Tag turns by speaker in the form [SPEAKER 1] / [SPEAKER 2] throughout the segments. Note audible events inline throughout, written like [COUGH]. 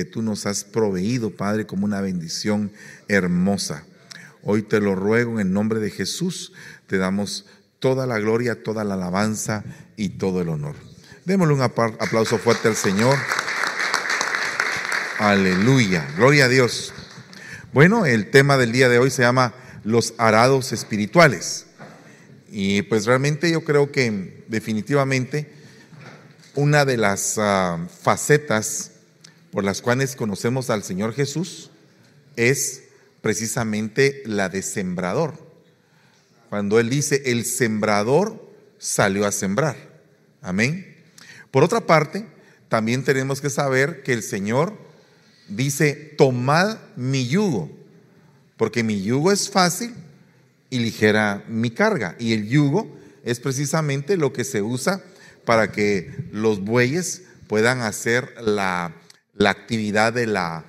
[SPEAKER 1] que tú nos has proveído, Padre, como una bendición hermosa. Hoy te lo ruego en el nombre de Jesús, te damos toda la gloria, toda la alabanza y todo el honor. Démosle un aplauso fuerte al Señor. Aleluya, gloria a Dios. Bueno, el tema del día de hoy se llama los arados espirituales. Y pues realmente yo creo que definitivamente una de las uh, facetas por las cuales conocemos al Señor Jesús es precisamente la de sembrador. Cuando Él dice, el sembrador salió a sembrar. Amén. Por otra parte, también tenemos que saber que el Señor dice, tomad mi yugo, porque mi yugo es fácil y ligera mi carga. Y el yugo es precisamente lo que se usa para que los bueyes puedan hacer la, actividad de la,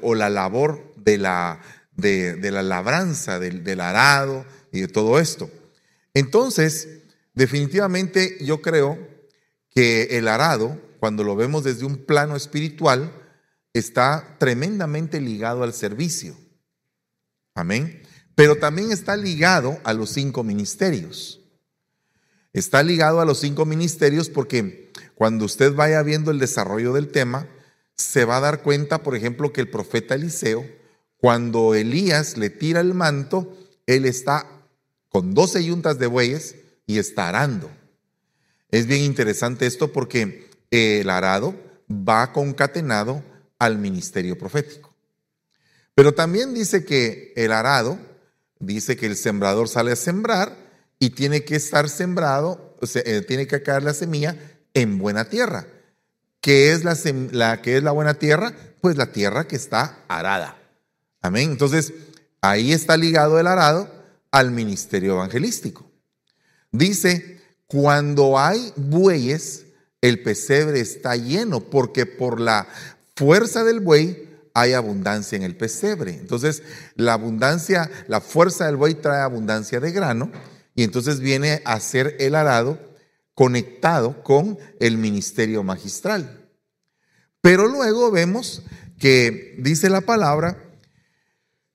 [SPEAKER 1] o la labor de la, de, la labranza, del, del arado y de todo esto. Entonces, definitivamente yo creo que el arado, cuando lo vemos desde un plano espiritual, está tremendamente ligado al servicio. Amén. Pero también está ligado a los cinco ministerios. Está ligado a los cinco ministerios porque cuando usted vaya viendo el desarrollo del tema, se va a dar cuenta, por ejemplo, que el profeta Eliseo, cuando Elías le tira el manto, él está con doce yuntas de bueyes y está arando. Es bien interesante esto porque el arado va concatenado al ministerio profético. Pero también dice que el arado, dice que el sembrador sale a sembrar y tiene que estar sembrado, o sea, eh, tiene que caer la semilla en buena tierra. ¿Qué es la, la, ¿Qué es la buena tierra? Pues la tierra que está arada. Amén. Entonces, ahí está ligado el arado al ministerio evangelístico. Dice, cuando hay bueyes, el pesebre está lleno, porque por la fuerza del buey hay abundancia en el pesebre. Entonces, la abundancia, la fuerza del buey trae abundancia de grano y entonces viene a ser el arado conectado con el ministerio magistral. Pero luego vemos que dice la palabra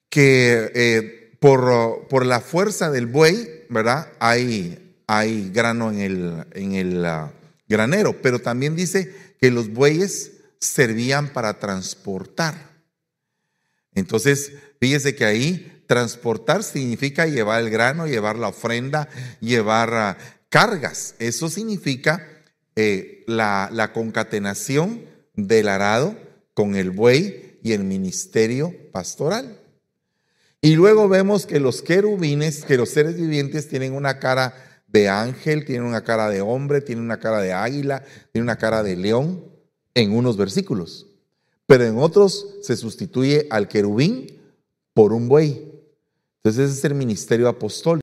[SPEAKER 1] que eh, por, por, la fuerza del buey, ¿verdad? Hay, hay grano en el, en el uh, granero, pero también dice que los bueyes servían para transportar. Entonces, fíjese que ahí transportar significa llevar el grano, llevar la ofrenda, llevar ah, cargas. Eso significa eh, la, la concatenación del arado con el buey y el ministerio pastoral. Y luego vemos que los querubines, que los seres vivientes tienen una cara de ángel, tienen una cara de hombre, tienen una cara de águila, tienen una cara de león en unos versículos, pero en otros se sustituye al querubín por un buey. Entonces ese es el ministerio apostólico.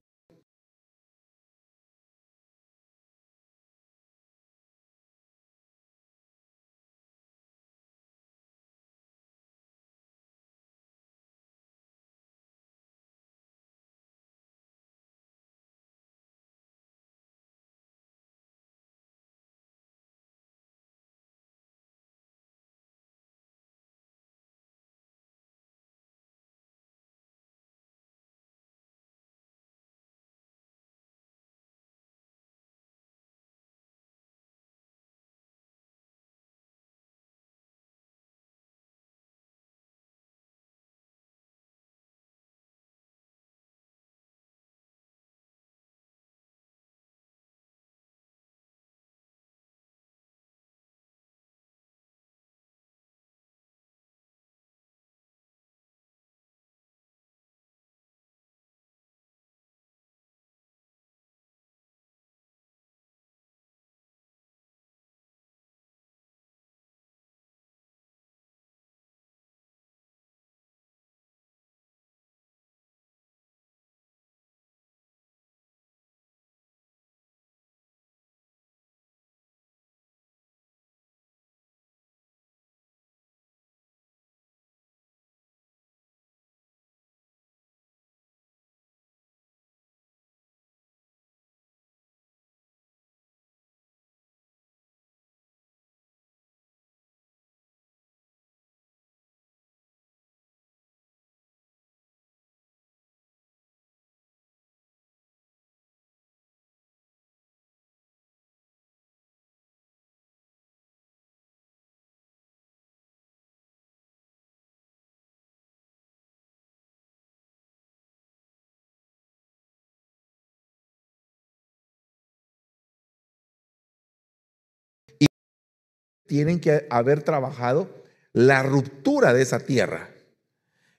[SPEAKER 1] Tienen que haber trabajado la ruptura de esa tierra.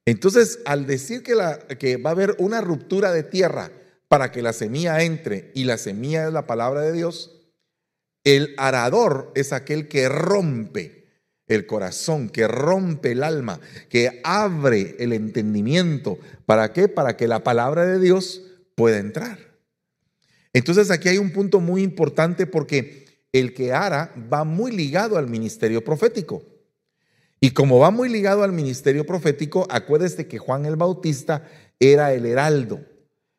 [SPEAKER 1] Entonces, al decir que, va a haber una ruptura de tierra para que la semilla entre y la semilla es la palabra de Dios, el arador es aquel que rompe el corazón, que rompe el alma, que abre el entendimiento. ¿Para qué? Para que la palabra de Dios pueda entrar. Entonces aquí hay un punto muy importante porque el que ara va muy ligado al ministerio profético. Y como va muy ligado al ministerio profético, acuérdese que Juan el Bautista era el heraldo.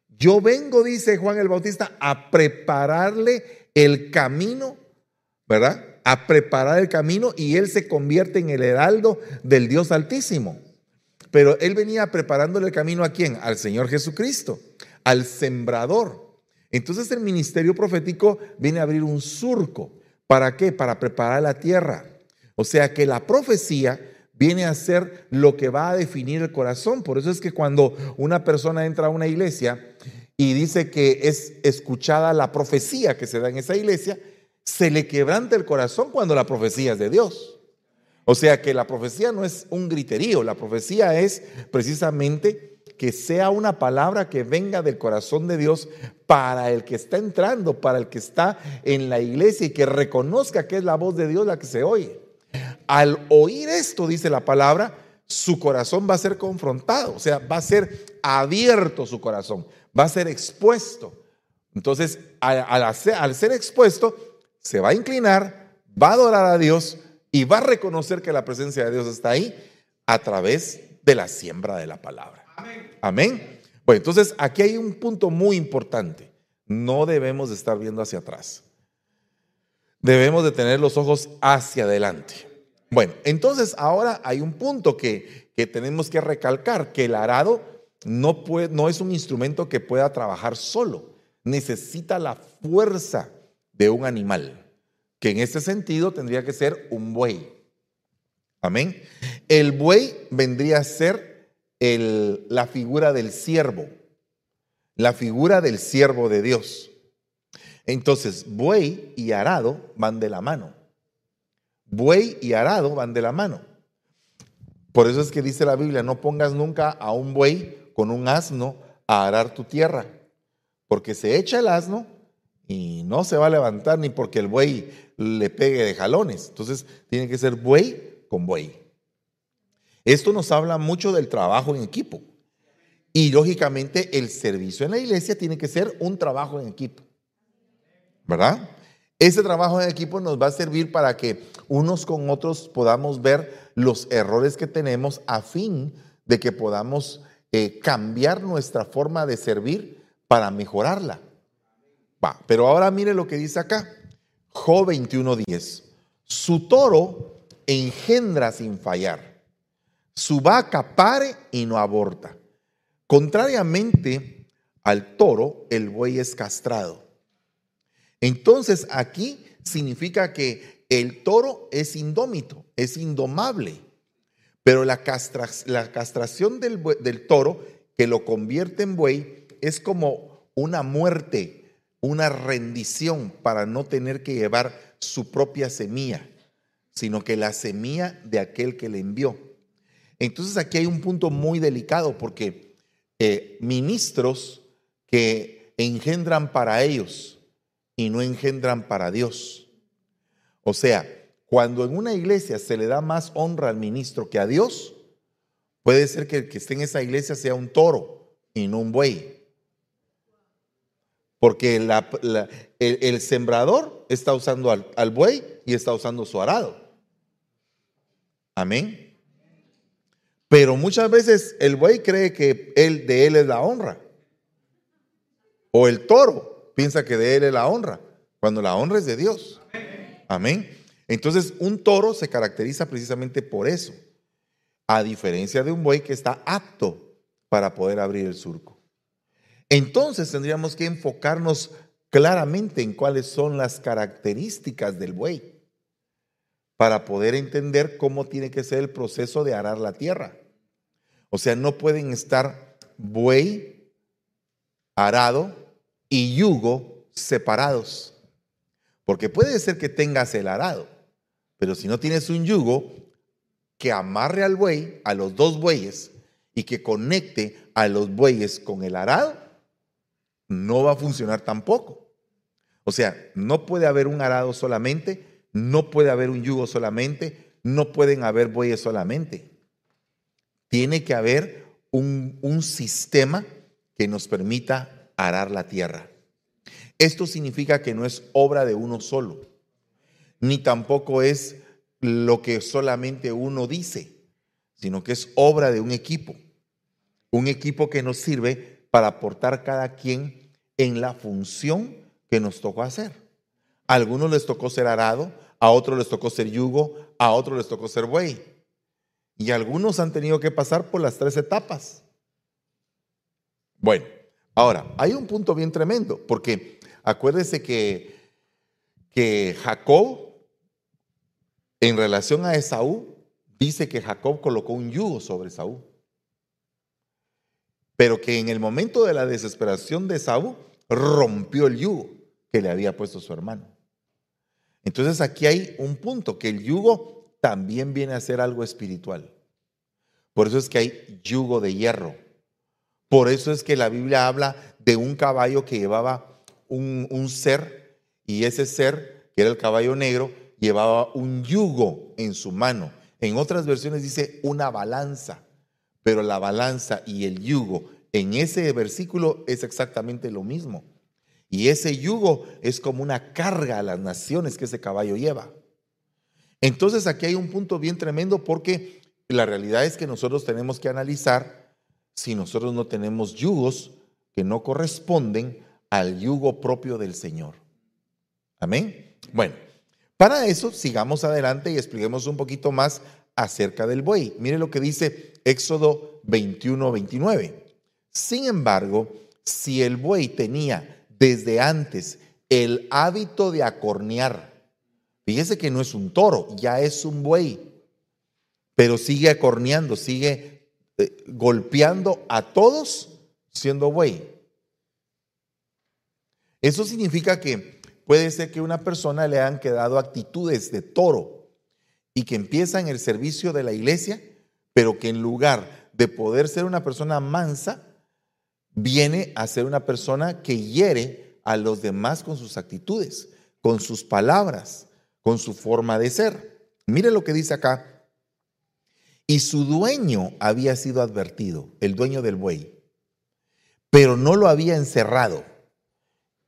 [SPEAKER 1] Yo vengo, dice Juan el Bautista, a prepararle el camino, ¿verdad? A preparar el camino y él se convierte en el heraldo del Dios Altísimo. Pero él venía preparándole el camino a quién? Al Señor Jesucristo, al sembrador. Entonces el ministerio profético viene a abrir un surco. ¿Para qué? Para preparar la tierra. O sea que la profecía viene a ser lo que va a definir el corazón. Por eso es que cuando una persona entra a una iglesia y dice que es escuchada la profecía que se da en esa iglesia, se le quebranta el corazón cuando la profecía es de Dios. O sea que la profecía no es un griterío, la profecía es precisamente que sea una palabra que venga del corazón de Dios para el que está entrando, para el que está en la iglesia y que reconozca que es la voz de Dios la que se oye. Al oír esto, dice la palabra, su corazón va a ser confrontado, o sea, va a ser abierto su corazón, va a ser expuesto. Entonces, al, ser expuesto, se va a inclinar, va a adorar a Dios y va a reconocer que la presencia de Dios está ahí a través de la siembra de la palabra. Amén. Bueno, entonces aquí hay un punto muy importante. No debemos de estar viendo hacia atrás. Debemos de tener los ojos hacia adelante. Bueno, entonces ahora hay un punto que, que tenemos que recalcar, que el arado no, puede, no es un instrumento que pueda trabajar solo, necesita la fuerza de un animal, que en este sentido tendría que ser un buey. Amén. El buey vendría a ser la figura del siervo, la figura del siervo de Dios. Entonces, buey y arado van de la mano. Buey y arado van de la mano. Por eso es que dice la Biblia, no pongas nunca a un buey con un asno a arar tu tierra, porque se echa el asno y no se va a levantar ni porque el buey le pegue de jalones. Entonces tiene que ser buey con buey. Esto nos habla mucho del trabajo en equipo. Y lógicamente el servicio en la iglesia tiene que ser un trabajo en equipo. ¿Verdad? Ese trabajo en equipo nos va a servir para que unos con otros podamos ver los errores que tenemos a fin de que podamos eh, cambiar nuestra forma de servir para mejorarla. Va, pero ahora mire lo que dice acá. Jo 21:10. Su toro engendra sin fallar. Su vaca pare y no aborta. Contrariamente al toro, el buey es castrado entonces aquí significa que el toro es indómito, es indomable, pero la, castración del, toro que lo convierte en buey es como una muerte, una rendición para no tener que llevar su propia semilla, sino que la semilla de aquel que le envió. Entonces aquí hay un punto muy delicado porque eh, ministros que engendran para ellos y no engendran para Dios. O sea, cuando en una iglesia se le da más honra al ministro que a Dios, puede ser que el que esté en esa iglesia sea un toro y no un buey. Porque el, sembrador está usando al, al buey y está usando su arado. Amén. Pero muchas veces el buey cree que él, de él es la honra. O el toro piensa que de él es la honra, cuando la honra es de Dios. Amén. Entonces, un toro se caracteriza precisamente por eso, a diferencia de un buey que está apto para poder abrir el surco. Entonces, tendríamos que enfocarnos claramente en cuáles son las características del buey para poder entender cómo tiene que ser el proceso de arar la tierra. O sea, no pueden estar buey arado y yugo separados. Porque puede ser que tengas el arado, Pero si no tienes un yugo que amarre al buey, a los dos bueyes, y que conecte a los bueyes con el arado, no va a funcionar tampoco. O sea, no puede haber un arado solamente, no puede haber un yugo solamente, no pueden haber bueyes solamente. Tiene que haber un, sistema que nos permita arar la tierra. Esto significa que no es obra de uno solo, ni tampoco es lo que solamente uno dice, sino que es obra de un equipo. Un equipo que nos sirve para aportar cada quien en la función que nos tocó hacer. A algunos les tocó ser arado, a otros les tocó ser yugo, a otros les tocó ser buey. Y algunos han tenido que pasar por las tres etapas. Bueno, ahora, hay un punto bien tremendo, porque acuérdese que, que Jacob, en relación a Esaú, dice que Jacob colocó un yugo sobre Esaú. Pero que en el momento de la desesperación de Esaú, rompió el yugo que le había puesto su hermano. Entonces aquí hay un punto, que el yugo también viene a ser algo espiritual. Por eso es que hay yugo de hierro. Por eso es que la Biblia habla de un caballo que llevaba un, ser y ese ser, que era el caballo negro, llevaba un yugo en su mano. En otras versiones dice una balanza, pero la balanza y el yugo en ese versículo es exactamente lo mismo. Y ese yugo es como una carga a las naciones que ese caballo lleva. Entonces aquí hay un punto bien tremendo porque la realidad es que nosotros tenemos que analizar si nosotros no tenemos yugos que no corresponden al yugo propio del Señor. Amén. Bueno, para eso sigamos adelante y expliquemos un poquito más acerca del buey. Mire lo que dice Éxodo 21, 29. Sin embargo, si el buey tenía desde antes el hábito de acornear. Fíjese que no es un toro, ya es un buey, pero sigue acorneando, sigue eh, golpeando a todos siendo buey. Eso significa que puede ser que a una persona le han quedado actitudes de toro y que empieza en el servicio de la iglesia, pero que en lugar de poder ser una persona mansa, viene a ser una persona que hiere a los demás con sus actitudes, con sus palabras, con su forma de ser. Mire lo que dice acá. Y su dueño había sido advertido, el dueño del buey, pero no lo había encerrado.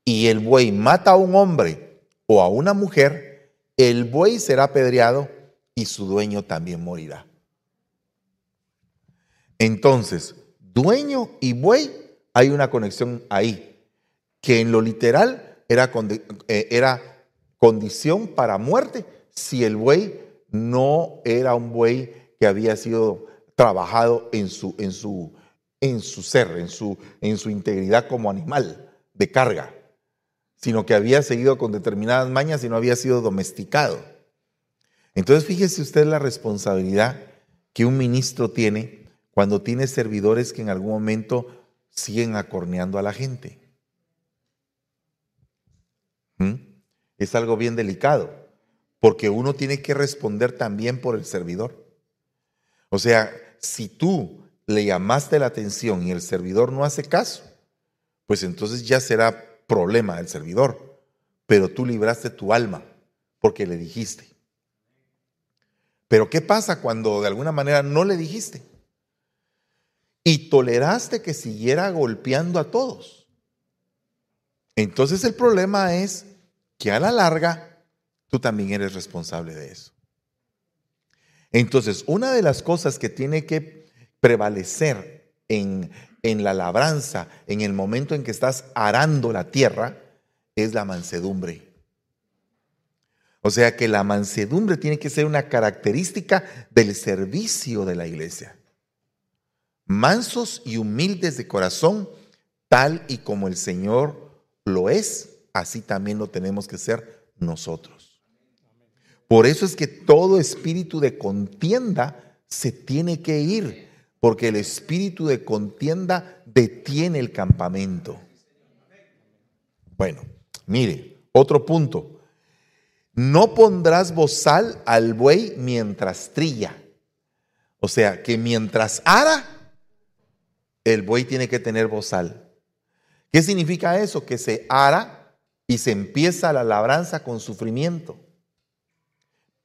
[SPEAKER 1] Y el buey mata a un hombre o a una mujer, el buey será apedreado y su dueño también morirá. Entonces, dueño y buey hay una conexión ahí, que en lo literal era, eh, era condición para muerte si el buey no era un buey que había sido trabajado en su, en su, en su ser, en su, en su integridad como animal de carga, sino que había seguido con determinadas mañas y no había sido domesticado. Entonces fíjese usted la responsabilidad que un ministro tiene cuando tiene servidores que en algún momento siguen acorneando a la gente. ¿Mm? Es algo bien delicado, porque uno tiene que responder también por el servidor. O sea, si tú le llamaste la atención y el servidor no hace caso, pues entonces ya será problema del servidor, pero tú libraste tu alma porque le dijiste. Pero ¿qué pasa cuando de alguna manera no le dijiste? y toleraste que siguiera golpeando a todos. Entonces el problema es que a la larga tú también eres responsable de eso. Entonces, una de las cosas que tiene que prevalecer en, en la labranza, en el momento en que estás arando la tierra, es la mansedumbre. O sea que la mansedumbre tiene que ser una característica del servicio de la iglesia mansos y humildes de corazón, tal y como el Señor lo es, así también lo tenemos que ser nosotros. Por eso es que todo espíritu de contienda se tiene que ir, porque el espíritu de contienda detiene el campamento. Bueno, mire, otro punto. no pondrás bozal al buey mientras trilla. O sea, que mientras ara, el buey tiene que tener bozal. ¿Qué significa eso? Que se ara y se empieza la labranza con sufrimiento.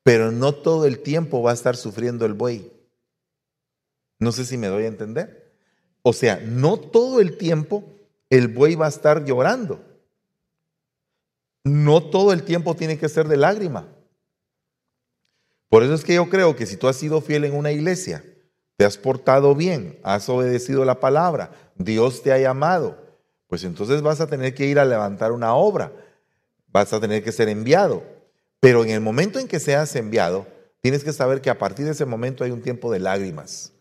[SPEAKER 1] Pero no todo el tiempo va a estar sufriendo el buey. No sé si me doy a entender. O sea, no todo el tiempo el buey va a estar llorando. No todo el tiempo tiene que ser de lágrima. Por eso es que yo creo que si tú has sido fiel en una iglesia, te has portado bien, has obedecido la palabra, Dios te ha llamado, pues entonces vas a tener que ir a levantar una obra, vas a tener que ser enviado. Pero en el momento en que seas enviado, tienes que saber que a partir de ese momento hay un tiempo de lágrimas,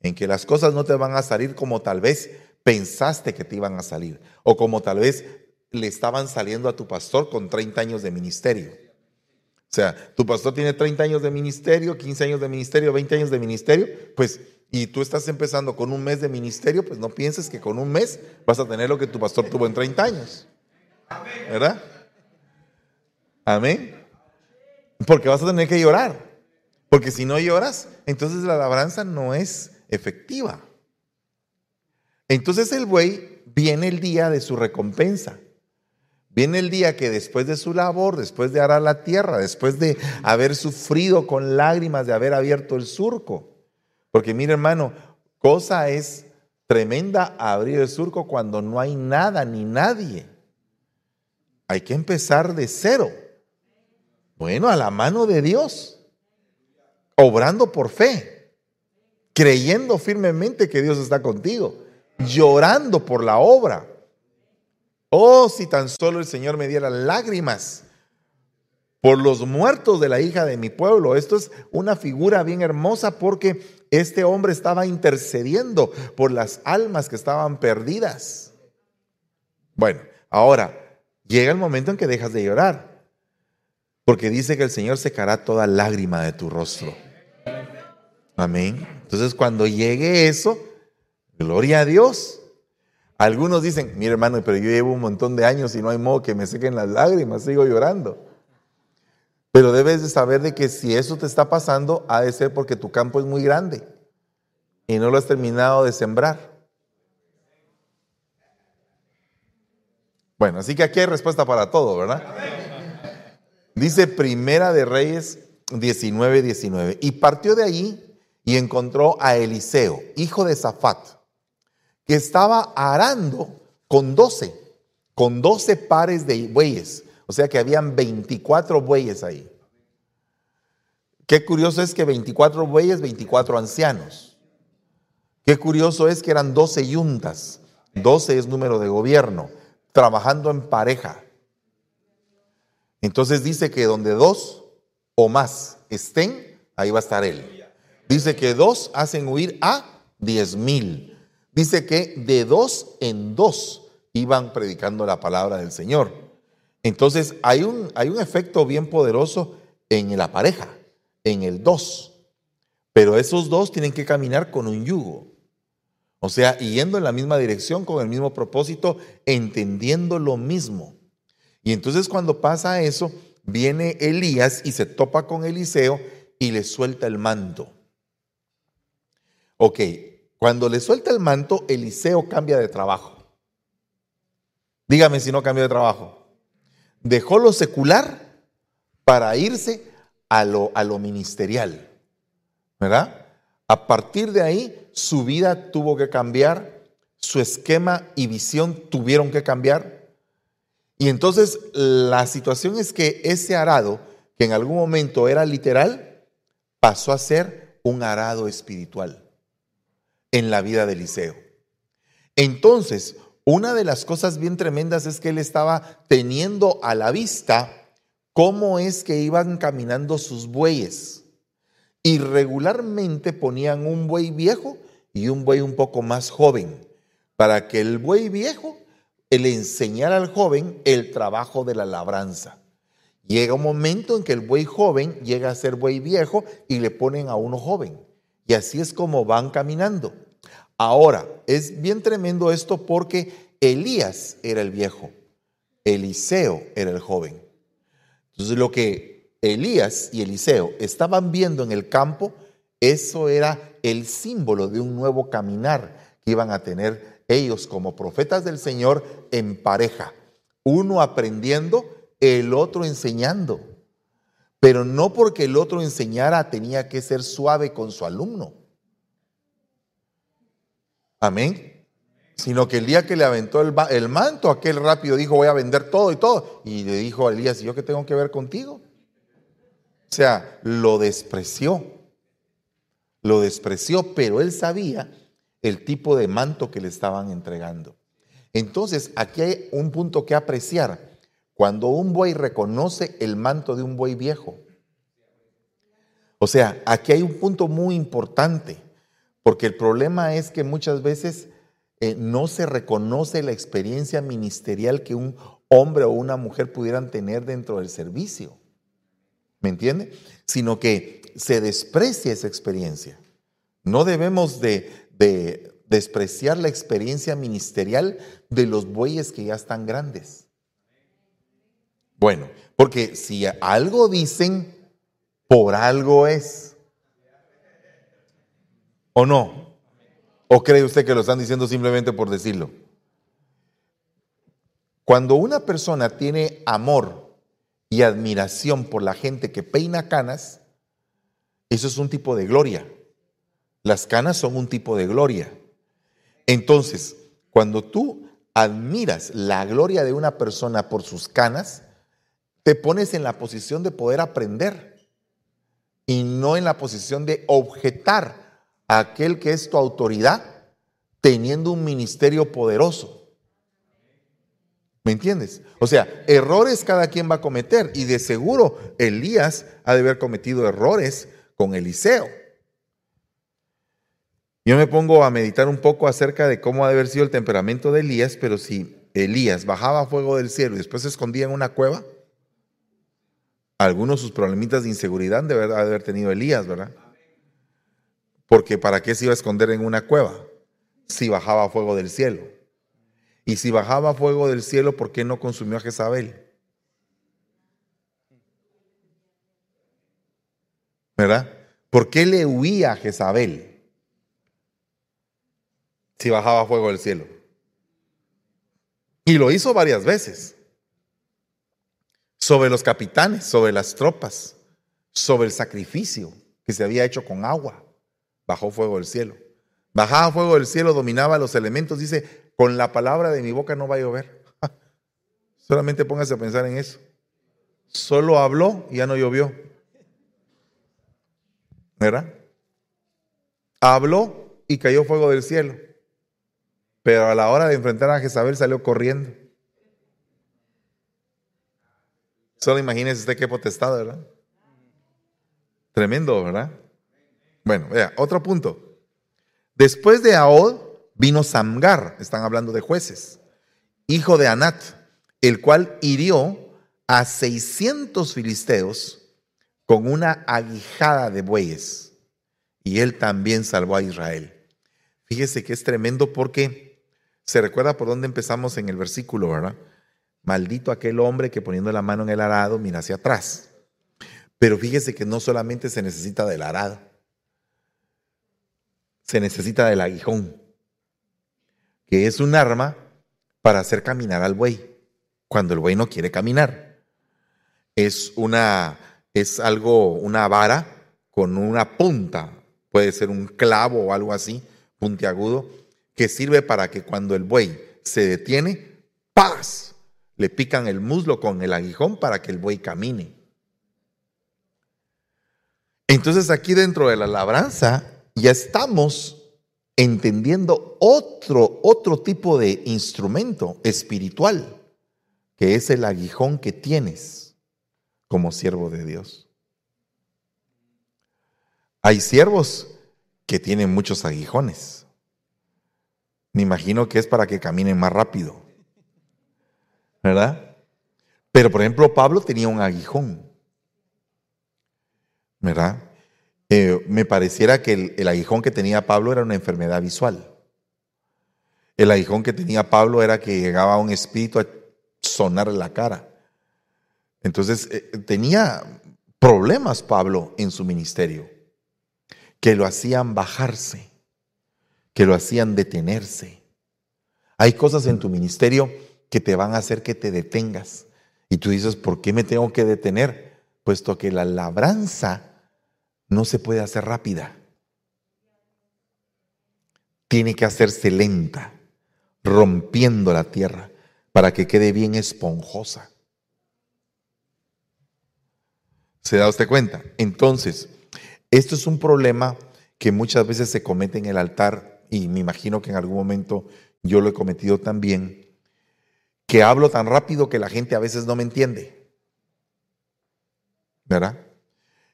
[SPEAKER 1] en que las cosas no te van a salir como tal vez pensaste que te iban a salir, o como tal vez le estaban saliendo a tu pastor con 30 años de ministerio. O sea, tu pastor tiene 30 años de ministerio, 15 años de ministerio, 20 años de ministerio, pues, y tú estás empezando con un mes de ministerio, pues no pienses que con un mes vas a tener lo que tu pastor tuvo en 30 años. ¿Verdad? Amén. Porque vas a tener que llorar. Porque si no lloras, entonces la labranza no es efectiva. Entonces el buey viene el día de su recompensa. Viene el día que después de su labor, después de arar la tierra, después de haber sufrido con lágrimas, de haber abierto el surco. Porque mire hermano, cosa es tremenda abrir el surco cuando no hay nada ni nadie. Hay que empezar de cero. Bueno, a la mano de Dios, obrando por fe, creyendo firmemente que Dios está contigo, llorando por la obra. Oh, si tan solo el Señor me diera lágrimas por los muertos de la hija de mi pueblo. Esto es una figura bien hermosa porque este hombre estaba intercediendo por las almas que estaban perdidas. Bueno, ahora llega el momento en que dejas de llorar, porque dice que el Señor secará toda lágrima de tu rostro. Amén. Entonces cuando llegue eso, gloria a Dios. Algunos dicen, mire hermano, pero yo llevo un montón de años y no hay modo que me sequen las lágrimas, sigo llorando. Pero debes de saber de que si eso te está pasando, ha de ser porque tu campo es muy grande y no lo has terminado de sembrar. Bueno, así que aquí hay respuesta para todo, ¿verdad? Dice Primera de Reyes 19, 19. Y partió de allí y encontró a Eliseo, hijo de Zafat que estaba arando con 12, con 12 pares de bueyes. O sea que habían 24 bueyes ahí. Qué curioso es que 24 bueyes, 24 ancianos. Qué curioso es que eran 12 yuntas. 12 es número de gobierno, trabajando en pareja. Entonces dice que donde dos o más estén, ahí va a estar él. Dice que dos hacen huir a diez mil dice que de dos en dos iban predicando la palabra del Señor. Entonces hay un, hay un efecto bien poderoso en la pareja, en el dos. Pero esos dos tienen que caminar con un yugo. O sea, yendo en la misma dirección, con el mismo propósito, entendiendo lo mismo. Y entonces cuando pasa eso, viene Elías y se topa con Eliseo y le suelta el manto. Ok, cuando le suelta el manto, Eliseo cambia de trabajo. Dígame si no cambió de trabajo. Dejó lo secular para irse a lo, a lo ministerial. ¿Verdad? A partir de ahí, su vida tuvo que cambiar, su esquema y visión tuvieron que cambiar. Y entonces la situación es que ese arado, que en algún momento era literal, pasó a ser un arado espiritual en la vida de Eliseo. Entonces, una de las cosas bien tremendas es que él estaba teniendo a la vista cómo es que iban caminando sus bueyes. Y regularmente ponían un buey viejo y un buey un poco más joven, para que el buey viejo le enseñara al joven el trabajo de la labranza. Llega un momento en que el buey joven llega a ser buey viejo y le ponen a uno joven. Y así es como van caminando. Ahora, es bien tremendo esto porque Elías era el viejo, Eliseo era el joven. Entonces lo que Elías y Eliseo estaban viendo en el campo, eso era el símbolo de un nuevo caminar que iban a tener ellos como profetas del Señor en pareja, uno aprendiendo, el otro enseñando. Pero no porque el otro enseñara tenía que ser suave con su alumno. Amén. Sino que el día que le aventó el, manto, aquel rápido dijo, voy a vender todo y todo. Y le dijo a Elías, ¿y yo qué tengo que ver contigo? O sea, lo despreció. Lo despreció, pero él sabía el tipo de manto que le estaban entregando. Entonces, aquí hay un punto que apreciar. Cuando un buey reconoce el manto de un buey viejo. O sea, aquí hay un punto muy importante, porque el problema es que muchas veces eh, no se reconoce la experiencia ministerial que un hombre o una mujer pudieran tener dentro del servicio. ¿Me entiende? Sino que se desprecia esa experiencia. No debemos de, de despreciar la experiencia ministerial de los bueyes que ya están grandes. Bueno, porque si algo dicen, por algo es. ¿O no? ¿O cree usted que lo están diciendo simplemente por decirlo? Cuando una persona tiene amor y admiración por la gente que peina canas, eso es un tipo de gloria. Las canas son un tipo de gloria. Entonces, cuando tú admiras la gloria de una persona por sus canas, te pones en la posición de poder aprender y no en la posición de objetar aquel que es tu autoridad teniendo un ministerio poderoso. ¿Me entiendes? O sea, errores cada quien va a cometer y de seguro Elías ha de haber cometido errores con Eliseo. Yo me pongo a meditar un poco acerca de cómo ha de haber sido el temperamento de Elías, pero si Elías bajaba fuego del cielo y después se escondía en una cueva, algunos sus problemitas de inseguridad de verdad haber tenido Elías, ¿verdad? Porque ¿para qué se iba a esconder en una cueva si bajaba fuego del cielo? Y si bajaba fuego del cielo, ¿por qué no consumió a Jezabel? ¿Verdad? ¿Por qué le huía a Jezabel si bajaba fuego del cielo? Y lo hizo varias veces sobre los capitanes, sobre las tropas, sobre el sacrificio que se había hecho con agua. Bajó fuego del cielo. Bajaba fuego del cielo, dominaba los elementos. Dice, con la palabra de mi boca no va a llover. [LAUGHS] Solamente póngase a pensar en eso. Solo habló y ya no llovió. ¿Verdad? Habló y cayó fuego del cielo. Pero a la hora de enfrentar a Jezabel salió corriendo. Solo imagínese usted qué potestad, ¿verdad? Tremendo, ¿verdad? Bueno, vea, otro punto. Después de Ahod vino Samgar, están hablando de jueces, hijo de Anat, el cual hirió a 600 filisteos con una aguijada de bueyes. Y él también salvó a Israel. Fíjese que es tremendo porque se recuerda por dónde empezamos en el versículo, ¿verdad? Maldito aquel hombre que poniendo la mano en el arado mira hacia atrás. Pero fíjese que no solamente se necesita del arado, se necesita del aguijón, que es un arma para hacer caminar al buey cuando el buey no quiere caminar. Es una es algo una vara con una punta, puede ser un clavo o algo así, puntiagudo, que sirve para que cuando el buey se detiene, ¡paz! le pican el muslo con el aguijón para que el buey camine. Entonces aquí dentro de la labranza ya estamos entendiendo otro, otro tipo de instrumento espiritual, que es el aguijón que tienes como siervo de Dios. Hay siervos que tienen muchos aguijones. Me imagino que es para que caminen más rápido. ¿verdad? Pero por ejemplo, Pablo tenía un aguijón, ¿verdad? Eh, me pareciera que el, aguijón que tenía Pablo era una enfermedad visual. El aguijón que tenía Pablo era que llegaba un espíritu a sonar la cara. Entonces eh, tenía problemas Pablo en su ministerio, que lo hacían bajarse, que lo hacían detenerse. Hay cosas en tu ministerio que te van a hacer que te detengas. Y tú dices, ¿por qué me tengo que detener? Puesto que la labranza no se puede hacer rápida. Tiene que hacerse lenta, rompiendo la tierra, para que quede bien esponjosa. ¿Se da usted cuenta? Entonces, esto es un problema que muchas veces se comete en el altar y me imagino que en algún momento yo lo he cometido también, que hablo tan rápido que la gente a veces no me entiende. ¿Verdad?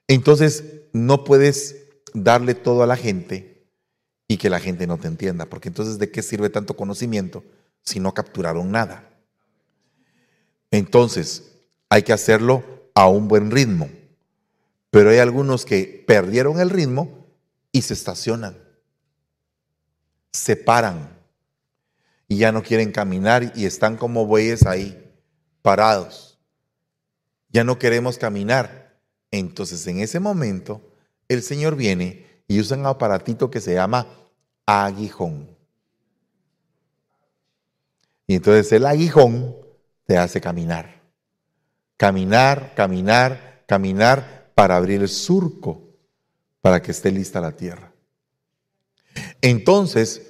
[SPEAKER 1] Entonces, no puedes darle todo a la gente y que la gente no te entienda, porque entonces ¿de qué sirve tanto conocimiento si no capturaron nada? Entonces, hay que hacerlo a un buen ritmo. Pero hay algunos que perdieron el ritmo y se estacionan, se paran y ya no quieren caminar y están como bueyes ahí, parados. Ya no queremos caminar. Entonces en ese momento el Señor viene y usa un aparatito que se llama aguijón. Y entonces el aguijón te hace caminar. Caminar, caminar, caminar para abrir el surco para que esté lista la tierra. Entonces,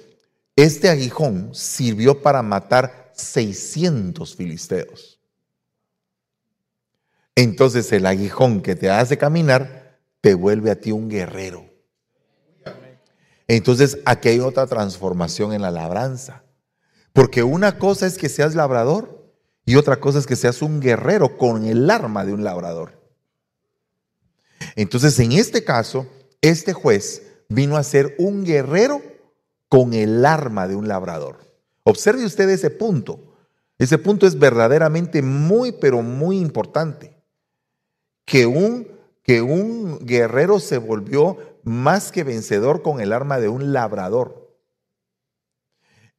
[SPEAKER 1] este aguijón sirvió para matar 600 filisteos. Entonces el aguijón que te hace caminar te vuelve a ti un guerrero. Entonces aquí hay otra transformación en la labranza. Porque una cosa es que seas labrador y otra cosa es que seas un guerrero con el arma de un labrador. Entonces, en este caso, este juez vino a ser un guerrero con el arma de un labrador. Observe usted ese punto. Ese punto es verdaderamente muy, pero muy importante. Que un, que un guerrero se volvió más que vencedor con el arma de un labrador.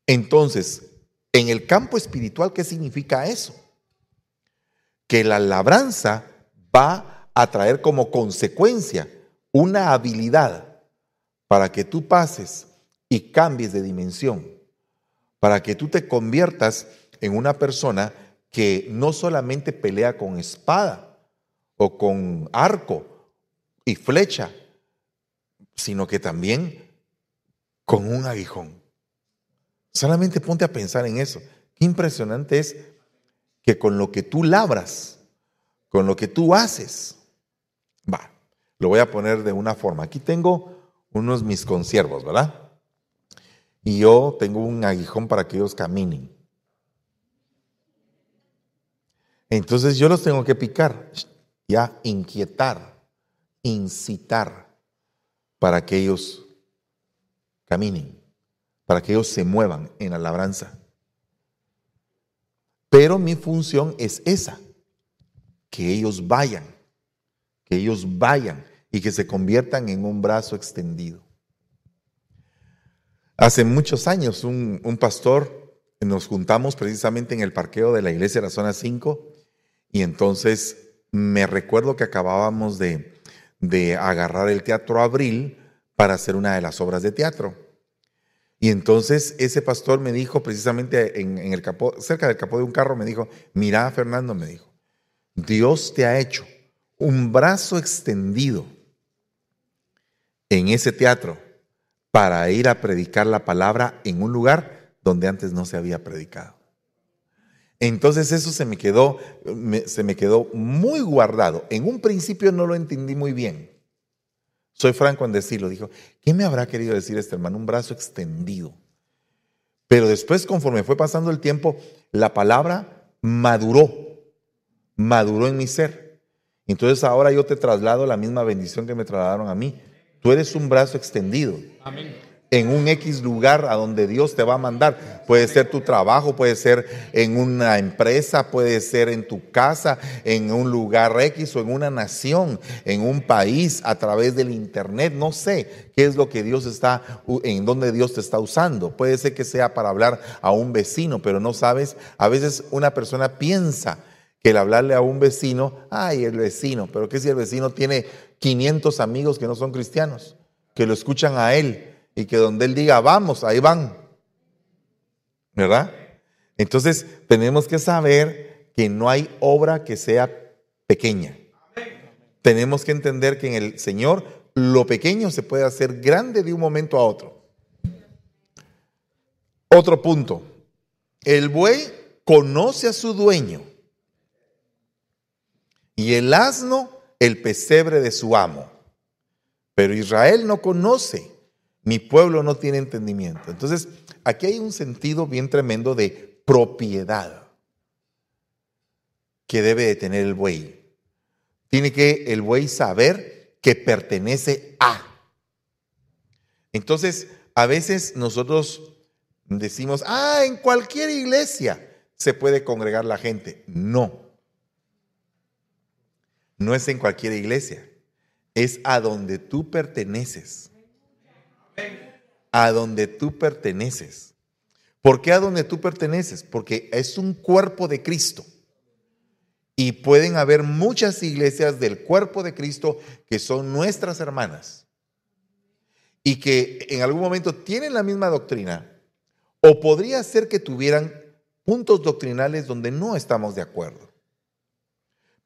[SPEAKER 1] Entonces, en el campo espiritual, ¿qué significa eso? Que la labranza va a traer como consecuencia una habilidad para que tú pases y cambies de dimensión, para que tú te conviertas en una persona que no solamente pelea con espada o con arco y flecha, sino que también con un aguijón. Solamente ponte a pensar en eso. Qué impresionante es que con lo que tú labras, con lo que tú haces, Va, lo voy a poner de una forma. Aquí tengo unos mis consiervos, ¿verdad? Y yo tengo un aguijón para que ellos caminen. Entonces yo los tengo que picar, ya inquietar, incitar para que ellos caminen, para que ellos se muevan en la labranza. Pero mi función es esa, que ellos vayan que ellos vayan y que se conviertan en un brazo extendido. Hace muchos años un, pastor nos juntamos precisamente en el parqueo de la iglesia de la zona 5 y entonces me recuerdo que acabábamos de, agarrar el Teatro Abril para hacer una de las obras de teatro. Y entonces ese pastor me dijo precisamente en, en el capó, cerca del capó de un carro, me dijo, mira Fernando, me dijo, Dios te ha hecho un brazo extendido en ese teatro para ir a predicar la palabra en un lugar donde antes no se había predicado. Entonces eso se me quedó, se me quedó muy guardado. En un principio no lo entendí muy bien. Soy franco en decirlo. Dijo, ¿qué me habrá querido decir este hermano? Un brazo extendido. Pero después, conforme fue pasando el tiempo, la palabra maduró, maduró en mi ser. Entonces ahora yo te traslado la misma bendición que me trasladaron a mí. Tú eres un brazo extendido. En un X lugar a donde Dios te va a mandar. Puede ser tu trabajo, puede ser en una empresa, puede ser en tu casa, en un lugar X o en una nación, en un país, a través del internet. No sé qué es lo que Dios está, en donde Dios te está usando. Puede ser que sea para hablar a un vecino, pero no sabes. A veces una persona piensa que el hablarle a un vecino, ay, el vecino, pero ¿qué si el vecino tiene 500 amigos que no son cristianos, que lo escuchan a él y que donde él diga, vamos, ahí van? ¿Verdad? Entonces tenemos que saber que no hay obra que sea pequeña. Tenemos que entender que en el Señor lo pequeño se puede hacer grande de un momento a otro. Otro punto. El buey conoce a su dueño y el asno el pesebre de su amo. Pero Israel no conoce, mi pueblo no tiene entendimiento. Entonces, aquí hay un sentido bien tremendo de propiedad que debe de tener el buey. Tiene que el buey saber que pertenece a. Entonces, a veces nosotros decimos, ah, en cualquier iglesia se puede congregar la gente. No. No es en cualquier iglesia. Es a donde tú perteneces. A donde tú perteneces. ¿Por qué a donde tú perteneces? Porque es un cuerpo de Cristo. Y pueden haber muchas iglesias del cuerpo de Cristo que son nuestras hermanas. Y que en algún momento tienen la misma doctrina, o podría ser que tuvieran puntos doctrinales donde no estamos de acuerdo,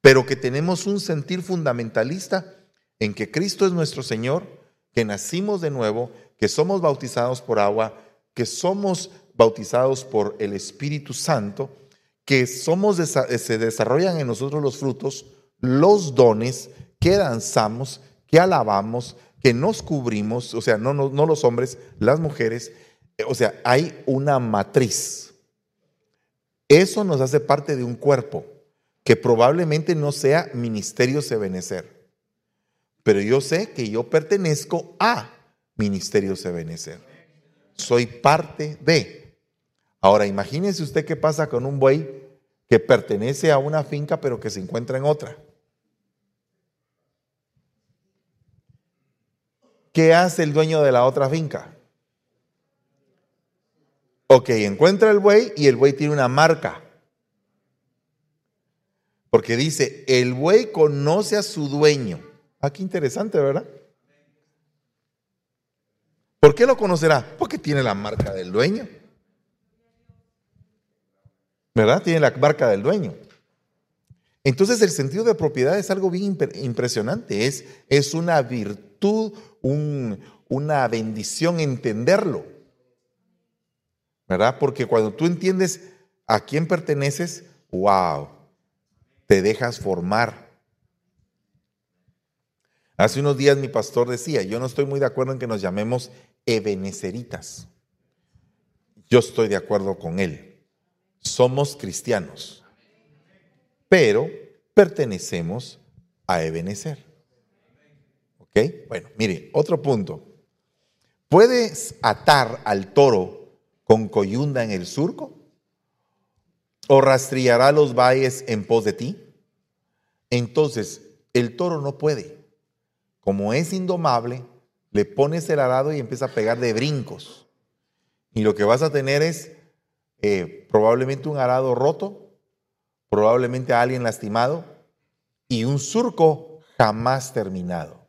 [SPEAKER 1] pero que tenemos un sentir fundamentalista en que Cristo es nuestro Señor, que nacimos de nuevo, que somos bautizados por agua, que somos bautizados por el Espíritu Santo, que somos se desarrollan en nosotros los frutos, los dones, que danzamos, que alabamos, que nos cubrimos, o sea, no los hombres, las mujeres, eh, o sea, hay una matriz. Eso nos hace parte de un cuerpo que probablemente no sea ministerio Sebenecer. Pero yo sé que yo pertenezco a ministerio Sebenecer. Soy parte de. Ahora, imagínese usted qué pasa con un buey que pertenece a una finca pero que se encuentra en otra. ¿Qué hace el dueño de la otra finca? Ok, encuentra el buey y el buey tiene una marca. Porque dice, el buey conoce a su dueño. Ah, qué interesante, ¿verdad? ¿Por qué lo conocerá? Porque tiene la marca del dueño. ¿Verdad? Tiene la marca del dueño. Entonces el sentido de propiedad es algo bien impresionante. Es, es una virtud, una bendición entenderlo. ¿verdad? Porque cuando tú entiendes a quién perteneces, wow, te dejas formar. Hace unos días mi pastor decía, yo no estoy muy de acuerdo en que nos llamemos ebeneceritas. Yo estoy de acuerdo con él. Somos cristianos, pero pertenecemos a Ebenecer. ¿Ok? Bueno, mire, otro punto. Puedes atar al toro con coyunda en el surco? ¿O rastrillará los valles en pos de ti? Entonces, el toro no puede. Como es indomable, le pones el arado y empieza a pegar de brincos. Y lo que vas a tener es eh, probablemente un arado roto, probablemente a alguien lastimado y un surco jamás terminado.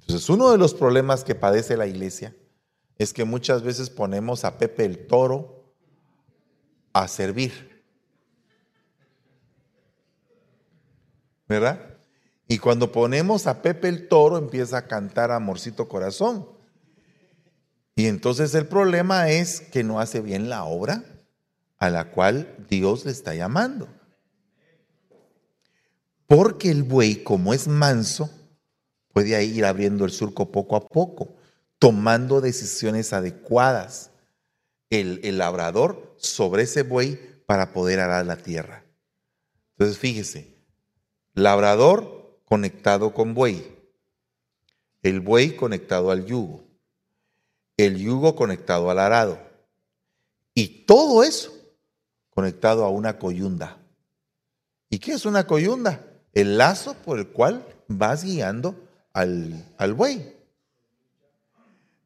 [SPEAKER 1] Entonces, uno de los problemas que padece la iglesia es que muchas veces ponemos a Pepe el toro a servir. ¿Verdad? Y cuando ponemos a Pepe el toro empieza a cantar Amorcito Corazón. Y entonces el problema es que no hace bien la obra a la cual Dios le está llamando. Porque el buey, como es manso, puede ir abriendo el surco poco a poco tomando decisiones adecuadas el, labrador sobre ese buey para poder arar la tierra. Entonces fíjese, labrador conectado con buey, el buey conectado al yugo, el yugo conectado al arado y todo eso conectado a una coyunda. ¿Y qué es una coyunda? El lazo por el cual vas guiando al, al buey.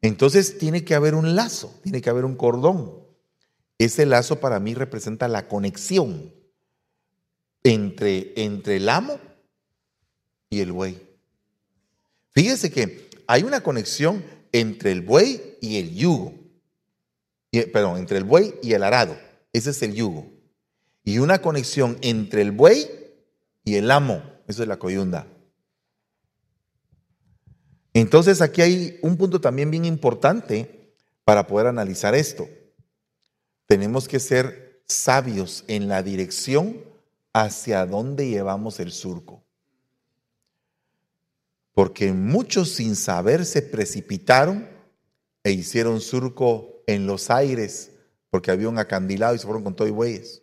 [SPEAKER 1] Entonces tiene que haber un lazo, tiene que haber un cordón. Ese lazo para mí representa la conexión entre, entre el amo y el buey. Fíjese que hay una conexión entre el buey y el yugo. perdón, entre el buey y el arado. Ese es el yugo. Y una conexión entre el buey y el amo. Esa es la coyunda. Entonces aquí hay un punto también bien importante para poder analizar esto. Tenemos que ser sabios en la dirección hacia dónde llevamos el surco. Porque muchos sin saber se precipitaron e hicieron surco en los aires porque había un acandilado y se fueron con todo y bueyes.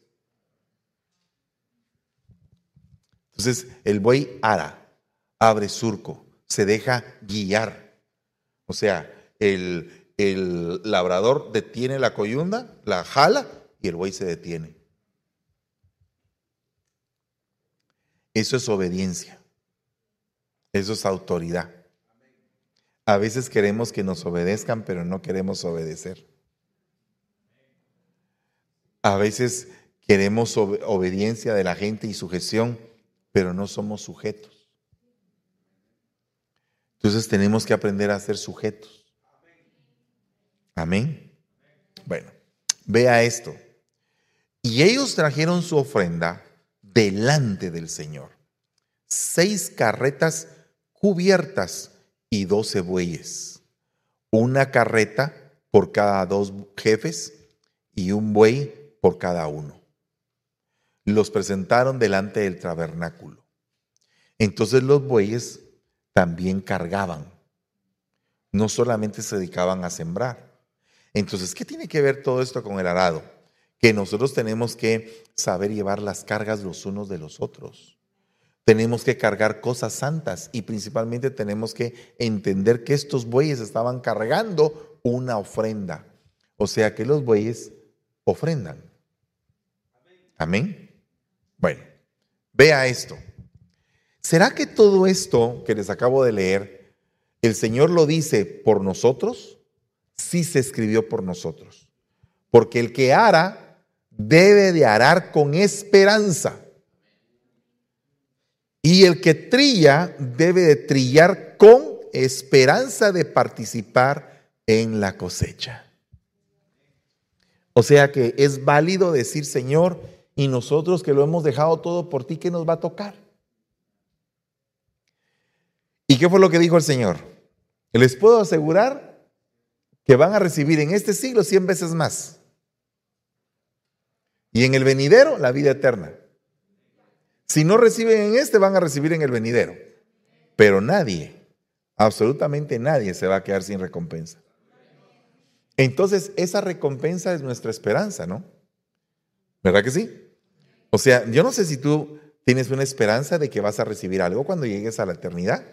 [SPEAKER 1] Entonces el buey ara, abre surco, se deja guiar. O sea, el, el labrador detiene la coyunda, la jala y el buey se detiene. Eso es obediencia. Eso es autoridad. A veces queremos que nos obedezcan, pero no queremos obedecer. A veces queremos obediencia de la gente y sujeción, pero no somos sujetos. Entonces tenemos que aprender a ser sujetos. Amén. Bueno, vea esto. Y ellos trajeron su ofrenda delante del Señor. Seis carretas cubiertas y doce bueyes. Una carreta por cada dos jefes y un buey por cada uno. Los presentaron delante del tabernáculo. Entonces los bueyes también cargaban. No solamente se dedicaban a sembrar. Entonces, ¿qué tiene que ver todo esto con el arado? Que nosotros tenemos que saber llevar las cargas los unos de los otros. Tenemos que cargar cosas santas y principalmente tenemos que entender que estos bueyes estaban cargando una ofrenda. O sea que los bueyes ofrendan. Amén. Bueno, vea esto. ¿Será que todo esto que les acabo de leer, el Señor lo dice por nosotros? Sí se escribió por nosotros. Porque el que ara debe de arar con esperanza. Y el que trilla debe de trillar con esperanza de participar en la cosecha. O sea que es válido decir, Señor, y nosotros que lo hemos dejado todo por ti, ¿qué nos va a tocar? ¿Y qué fue lo que dijo el Señor? Les puedo asegurar que van a recibir en este siglo cien veces más. Y en el venidero, la vida eterna. Si no reciben en este, van a recibir en el venidero. Pero nadie, absolutamente nadie se va a quedar sin recompensa. Entonces, esa recompensa es nuestra esperanza, ¿no? ¿Verdad que sí? O sea, yo no sé si tú tienes una esperanza de que vas a recibir algo cuando llegues a la eternidad.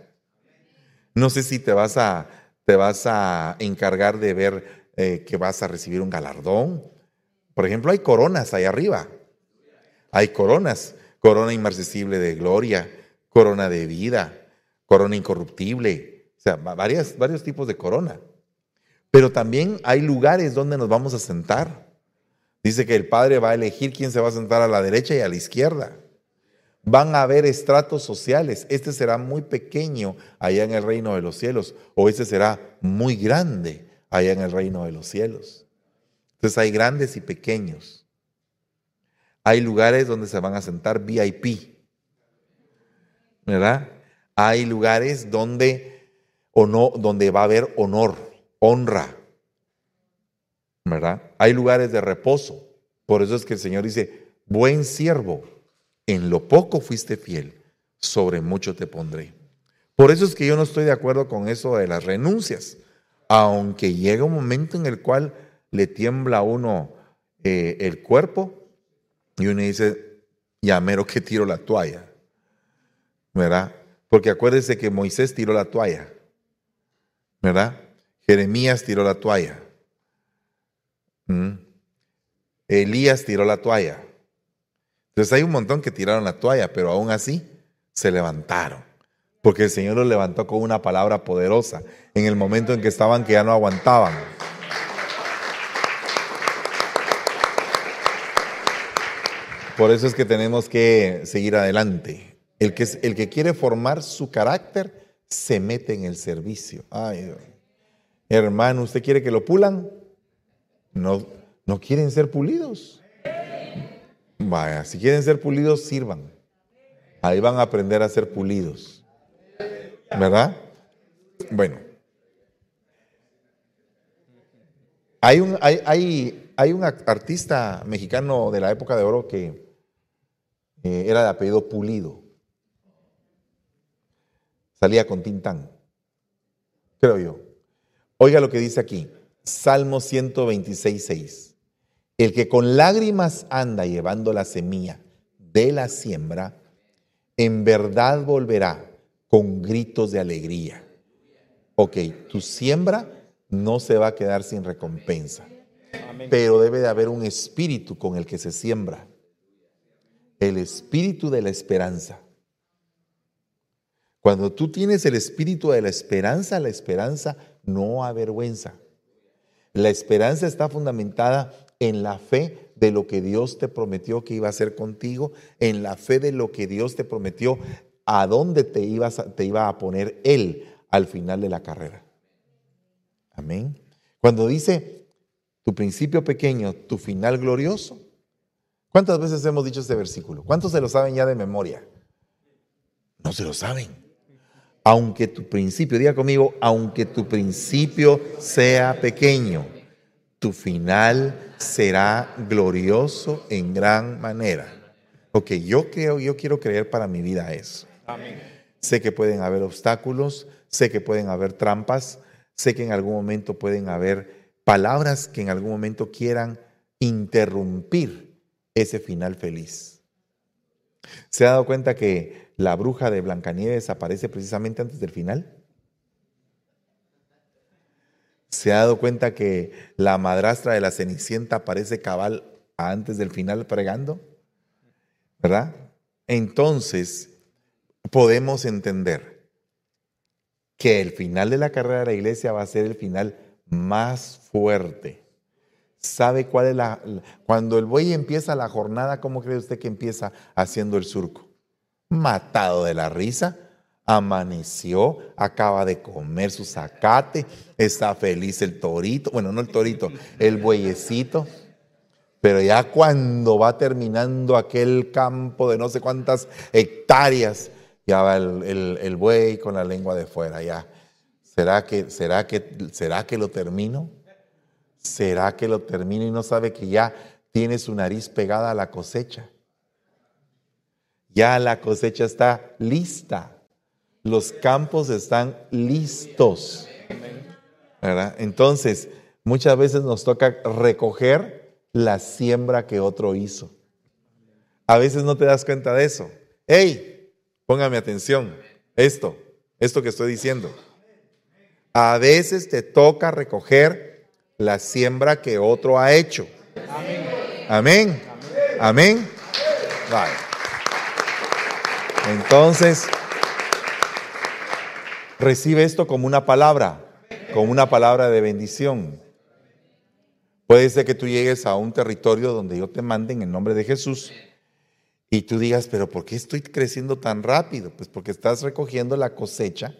[SPEAKER 1] No sé si te vas a, te vas a encargar de ver eh, que vas a recibir un galardón. Por ejemplo, hay coronas ahí arriba. Hay coronas. Corona inmarcesible de gloria, corona de vida, corona incorruptible. O sea, varias, varios tipos de corona. Pero también hay lugares donde nos vamos a sentar. Dice que el Padre va a elegir quién se va a sentar a la derecha y a la izquierda. Van a haber estratos sociales. Este será muy pequeño allá en el reino de los cielos o este será muy grande allá en el reino de los cielos. Entonces hay grandes y pequeños. Hay lugares donde se van a sentar VIP. ¿Verdad? Hay lugares donde, o no, donde va a haber honor, honra. ¿verdad? Hay lugares de reposo. Por eso es que el Señor dice, buen siervo, en lo poco fuiste fiel, sobre mucho te pondré. Por eso es que yo no estoy de acuerdo con eso de las renuncias, aunque llega un momento en el cual le tiembla a uno eh, el cuerpo y uno dice, ya mero que tiro la toalla, ¿verdad? Porque acuérdese que Moisés tiró la toalla, ¿verdad? Jeremías tiró la toalla. Elías tiró la toalla. Entonces hay un montón que tiraron la toalla, pero aún así se levantaron. Porque el Señor los levantó con una palabra poderosa en el momento en que estaban que ya no aguantaban. Por eso es que tenemos que seguir adelante. El que, el que quiere formar su carácter se mete en el servicio. Ay, hermano, ¿usted quiere que lo pulan? No, no quieren ser pulidos. Vaya, si quieren ser pulidos, sirvan. Ahí van a aprender a ser pulidos. ¿Verdad? Bueno. Hay un, hay, hay, hay un artista mexicano de la época de oro que eh, era de apellido Pulido. Salía con Tintán, creo yo. Oiga lo que dice aquí, Salmo 126, 6. El que con lágrimas anda llevando la semilla de la siembra, en verdad volverá con gritos de alegría. Ok, tu siembra no se va a quedar sin recompensa, pero debe de haber un espíritu con el que se siembra, el espíritu de la esperanza. Cuando tú tienes el espíritu de la esperanza, la esperanza no avergüenza. La esperanza está fundamentada en la fe de lo que Dios te prometió que iba a hacer contigo, en la fe de lo que Dios te prometió a dónde te, te iba a poner Él al final de la carrera. Amén. Cuando dice tu principio pequeño, tu final glorioso, ¿cuántas veces hemos dicho este versículo? ¿Cuántos se lo saben ya de memoria? No se lo saben. Aunque tu principio, diga conmigo, aunque tu principio sea pequeño, tu final será glorioso en gran manera. Ok, yo creo, yo quiero creer para mi vida eso. Sé que pueden haber obstáculos, sé que pueden haber trampas, sé que en algún momento pueden haber palabras que en algún momento quieran interrumpir ese final feliz. ¿Se ha dado cuenta que la bruja de Blancanieves aparece precisamente antes del final? ¿Se ha dado cuenta que la madrastra de la Cenicienta aparece cabal antes del final pregando? ¿Verdad? Entonces, podemos entender que el final de la carrera de la iglesia va a ser el final más fuerte. ¿Sabe cuál es la... Cuando el buey empieza la jornada, ¿cómo cree usted que empieza haciendo el surco? Matado de la risa, amaneció, acaba de comer su zacate, está feliz el torito, bueno, no el torito, el bueyecito. Pero ya cuando va terminando aquel campo de no sé cuántas hectáreas, ya va el, buey con la lengua de fuera, ya. ¿Será que, será, que, ¿Será que lo termino? ¿Será que lo termino y no sabe que ya tiene su nariz pegada a la cosecha? Ya la cosecha está lista. Los campos están listos. Entonces, muchas veces nos toca recoger la siembra que otro hizo. A veces no te das cuenta de eso. ¡Hey! Póngame atención. Esto, esto que estoy diciendo. A veces te toca recoger la siembra que otro ha hecho. Amén. Amén. Entonces, recibe esto como una palabra, como una palabra de bendición. Puede ser que tú llegues a un territorio donde yo te mande en el nombre de Jesús y tú digas, pero ¿por qué estoy creciendo tan rápido? Pues porque estás recogiendo la cosecha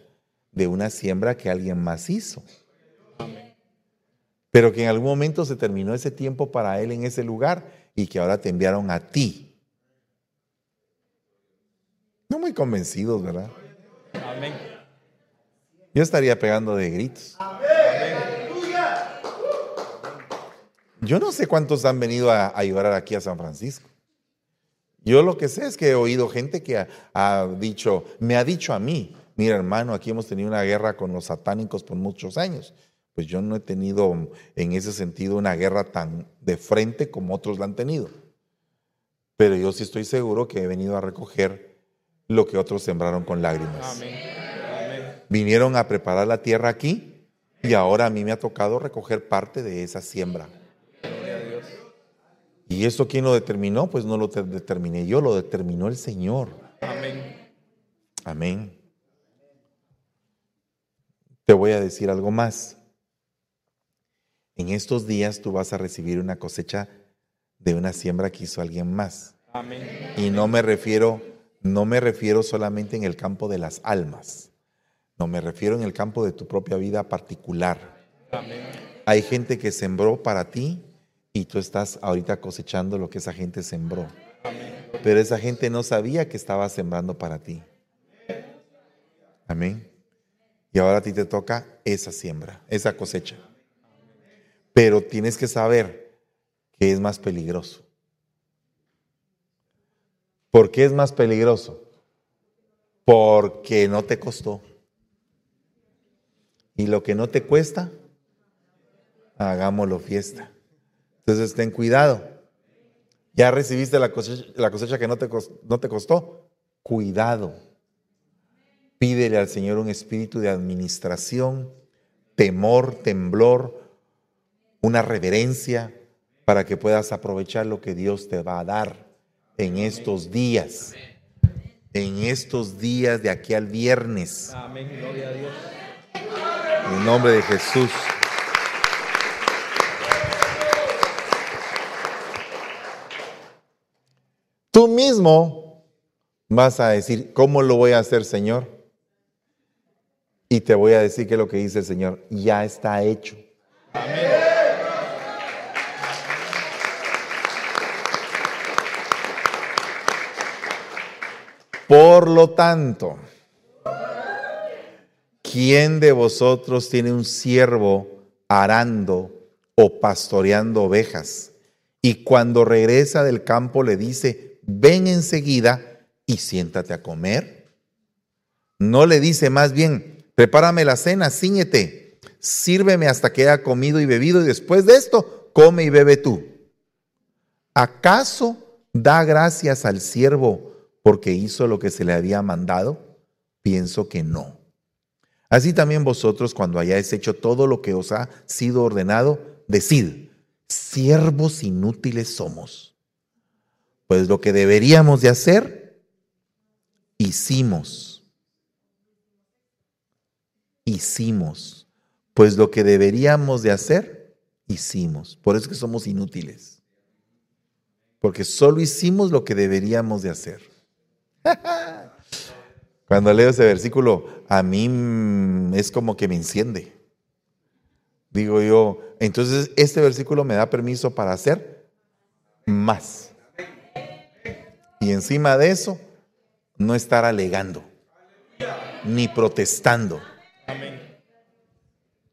[SPEAKER 1] de una siembra que alguien más hizo. Pero que en algún momento se terminó ese tiempo para él en ese lugar y que ahora te enviaron a ti. No muy convencidos, ¿verdad? Amén. Yo estaría pegando de gritos. Yo no sé cuántos han venido a, a ayudar aquí a San Francisco. Yo lo que sé es que he oído gente que ha, dicho, me ha dicho a mí, mira hermano, aquí hemos tenido una guerra con los satánicos por muchos años. Pues yo no he tenido en ese sentido una guerra tan de frente como otros la han tenido. Pero yo sí estoy seguro que he venido a recoger lo que otros sembraron con lágrimas. Vinieron a preparar la tierra aquí y ahora a mí me ha tocado recoger parte de esa siembra. ¿Y eso quién lo determinó? Pues no lo determiné yo, lo determinó el Señor. Amén. Amén. Te voy a decir algo más. En estos días tú vas a recibir una cosecha de una siembra que hizo alguien más. Y no me refiero, no me refiero solamente en el campo de las almas. No me refiero en el campo de tu propia vida particular. Hay gente que sembró para ti y tú estás ahorita cosechando lo que esa gente sembró. Pero esa gente no sabía que estaba sembrando para ti. Amén. Y ahora a ti te toca esa siembra, esa cosecha. Pero tienes que saber que es más peligroso. ¿Por qué es más peligroso? Porque no te costó. Y lo que no te cuesta, hagámoslo fiesta. Entonces ten cuidado. Ya recibiste la cosecha, que no te, no te costó. Cuidado. Pídele al Señor un espíritu de administración, temor, temblor, una reverencia para que puedas aprovechar lo que Dios te va a dar en estos días. En estos días de aquí al viernes. Amén, gloria a Dios. En nombre de Jesús. Tú mismo vas a decir, ¿cómo lo voy a hacer, Señor? Y te voy a decir que es lo que dice el Señor, ya está hecho. Por lo tanto, ¿quién de vosotros tiene un siervo arando o pastoreando ovejas? Y cuando regresa del campo le dice, ven enseguida y siéntate a comer. No le dice más bien, prepárame la cena, ciñete, sírveme hasta que haya comido y bebido y después de esto, come y bebe tú. ¿Acaso da gracias al siervo porque hizo lo que se le había mandado? Pienso que no. Así también vosotros, cuando hayáis hecho todo lo que os ha sido ordenado, decid, siervos inútiles somos. Pues lo que deberíamos de hacer, hicimos hicimos. Pues lo que deberíamos de hacer, hicimos. Por eso que somos inútiles. Porque solo hicimos lo que deberíamos de hacer. [LAUGHS] Cuando leo ese versículo, a mí es como que me enciende. Digo yo, entonces este versículo me da permiso para hacer más. Y encima de eso, no estar alegando, ni protestando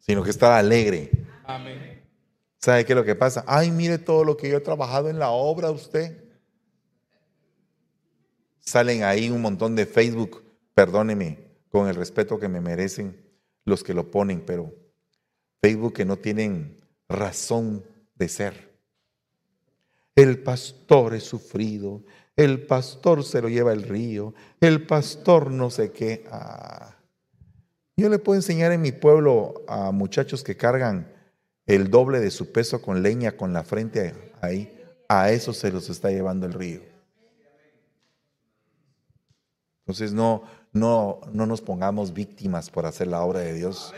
[SPEAKER 1] sino que estar alegre. ¿Sabe qué es lo que pasa? Ay, mire todo lo que yo he trabajado en la obra usted. Salen ahí un montón de Facebook, perdóneme, con el respeto que me merecen los que lo ponen, pero Facebook que no tienen razón de ser. El pastor es sufrido, el pastor se lo lleva el río, el pastor no sé qué. Ah. Yo le puedo enseñar en mi pueblo a muchachos que cargan el doble de su peso con leña con la frente ahí. A eso se los está llevando el río. Entonces no, no, no nos pongamos víctimas por hacer la obra de Dios.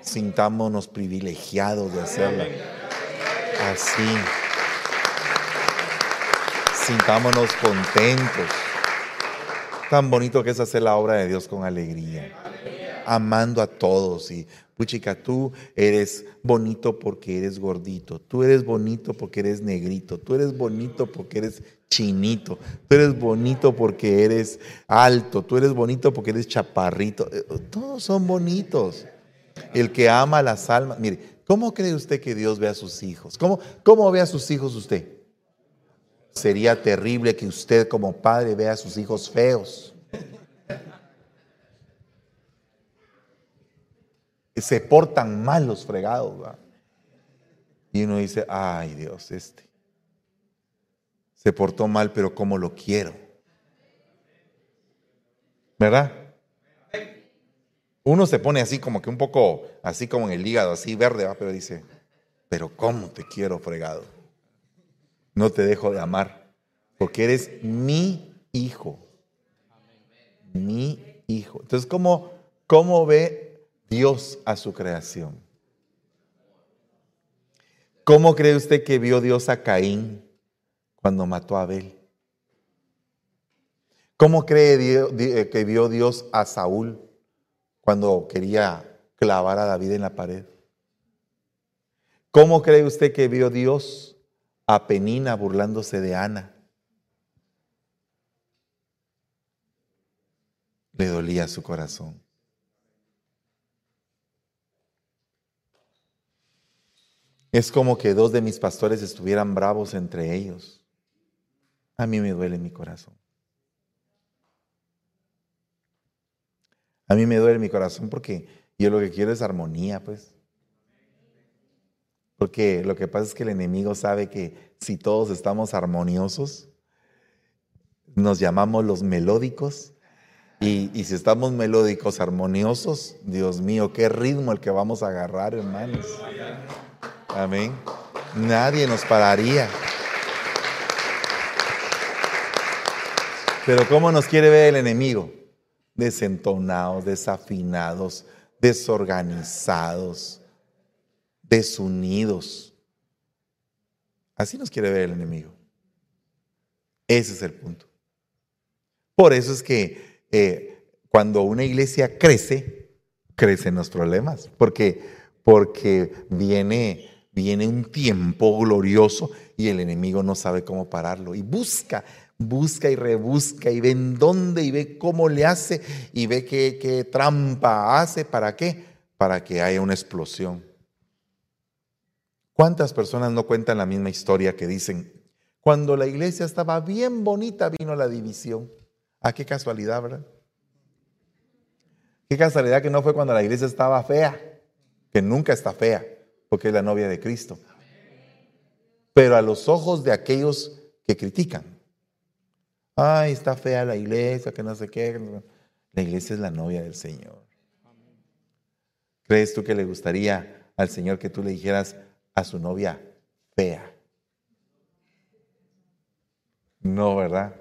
[SPEAKER 1] Sintámonos privilegiados de hacerla. Así. Sintámonos contentos. Tan bonito que es hacer la obra de Dios con alegría amando a todos y puchica, tú eres bonito porque eres gordito, tú eres bonito porque eres negrito, tú eres bonito porque eres chinito, tú eres bonito porque eres alto, tú eres bonito porque eres chaparrito, eh, todos son bonitos. El que ama las almas, mire, ¿cómo cree usted que Dios ve a sus hijos? ¿Cómo, cómo ve a sus hijos usted? Sería terrible que usted como padre vea a sus hijos feos. se portan mal los fregados. Y uno dice, ay Dios, este se portó mal, pero como lo quiero. ¿Verdad? Uno se pone así como que un poco, así como en el hígado, así verde, ¿va? pero dice, pero ¿cómo te quiero fregado? No te dejo de amar, porque eres mi hijo. Mi hijo. Entonces, ¿cómo, cómo ve Dios a su creación. ¿Cómo cree usted que vio Dios a Caín cuando mató a Abel? ¿Cómo cree eh, que vio Dios a Saúl cuando quería clavar a David en la pared? ¿Cómo cree usted que vio Dios a Penina burlándose de Ana? Le dolía su corazón. Es como que dos de mis pastores estuvieran bravos entre ellos. A mí me duele mi corazón. A mí me duele mi corazón porque yo lo que quiero es armonía, pues. Porque lo que pasa es que el enemigo sabe que si todos estamos armoniosos, nos llamamos los melódicos. Y, y, si estamos melódicos, armoniosos, Dios mío, qué ritmo el que vamos a agarrar, hermanos. Amén. Nadie nos pararía. Pero ¿cómo nos quiere ver el enemigo? Desentonados, desafinados, desorganizados, desunidos. Así nos quiere ver el enemigo. Ese es el punto. Por eso es que eh, cuando una iglesia crece, crecen los problemas, porque, porque viene viene un tiempo glorioso y el enemigo no sabe cómo pararlo. Y busca, busca y rebusca y ve en dónde y ve cómo le hace y ve qué, trampa hace. ¿Para qué? Para que haya una explosión. ¿Cuántas personas no cuentan la misma historia que dicen, cuando la iglesia estaba bien bonita vino la división? ¿A qué casualidad, verdad? Qué casualidad que no fue cuando la iglesia estaba fea, que nunca está fea porque es la novia de Cristo. Pero a los ojos de aquellos que critican, ay, está fea la iglesia, que no sé qué. La iglesia es la novia del Señor. ¿Crees tú que le gustaría al Señor que tú le dijeras a su novia fea? No, ¿verdad?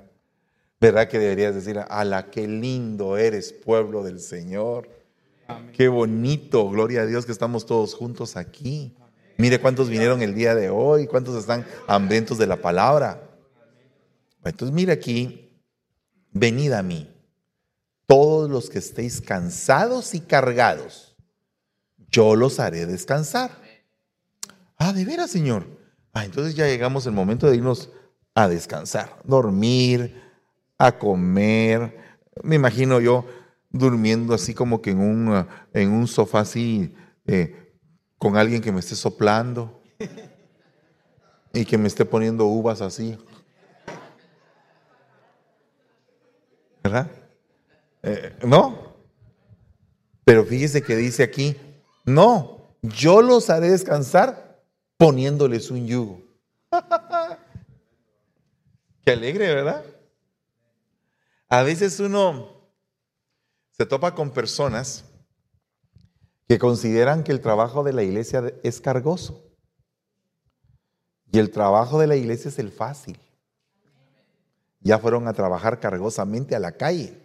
[SPEAKER 1] ¿Verdad que deberías decir, a la que lindo eres, pueblo del Señor? Qué bonito, gloria a Dios que estamos todos juntos aquí. Mire cuántos vinieron el día de hoy, cuántos están hambrientos de la palabra. Entonces mire aquí, venid a mí, todos los que estéis cansados y cargados, yo los haré descansar. Ah, de veras, Señor. Ah, entonces ya llegamos el momento de irnos a descansar, dormir, a comer. Me imagino yo, durmiendo así como que en un, en un sofá así, eh, con alguien que me esté soplando y que me esté poniendo uvas así. ¿Verdad? Eh, no. Pero fíjese que dice aquí, no, yo los haré descansar poniéndoles un yugo. [LAUGHS] Qué alegre, ¿verdad? A veces uno se topa con personas que consideran que el trabajo de la iglesia es cargoso. Y el trabajo de la iglesia es el fácil. Ya fueron a trabajar cargosamente a la calle.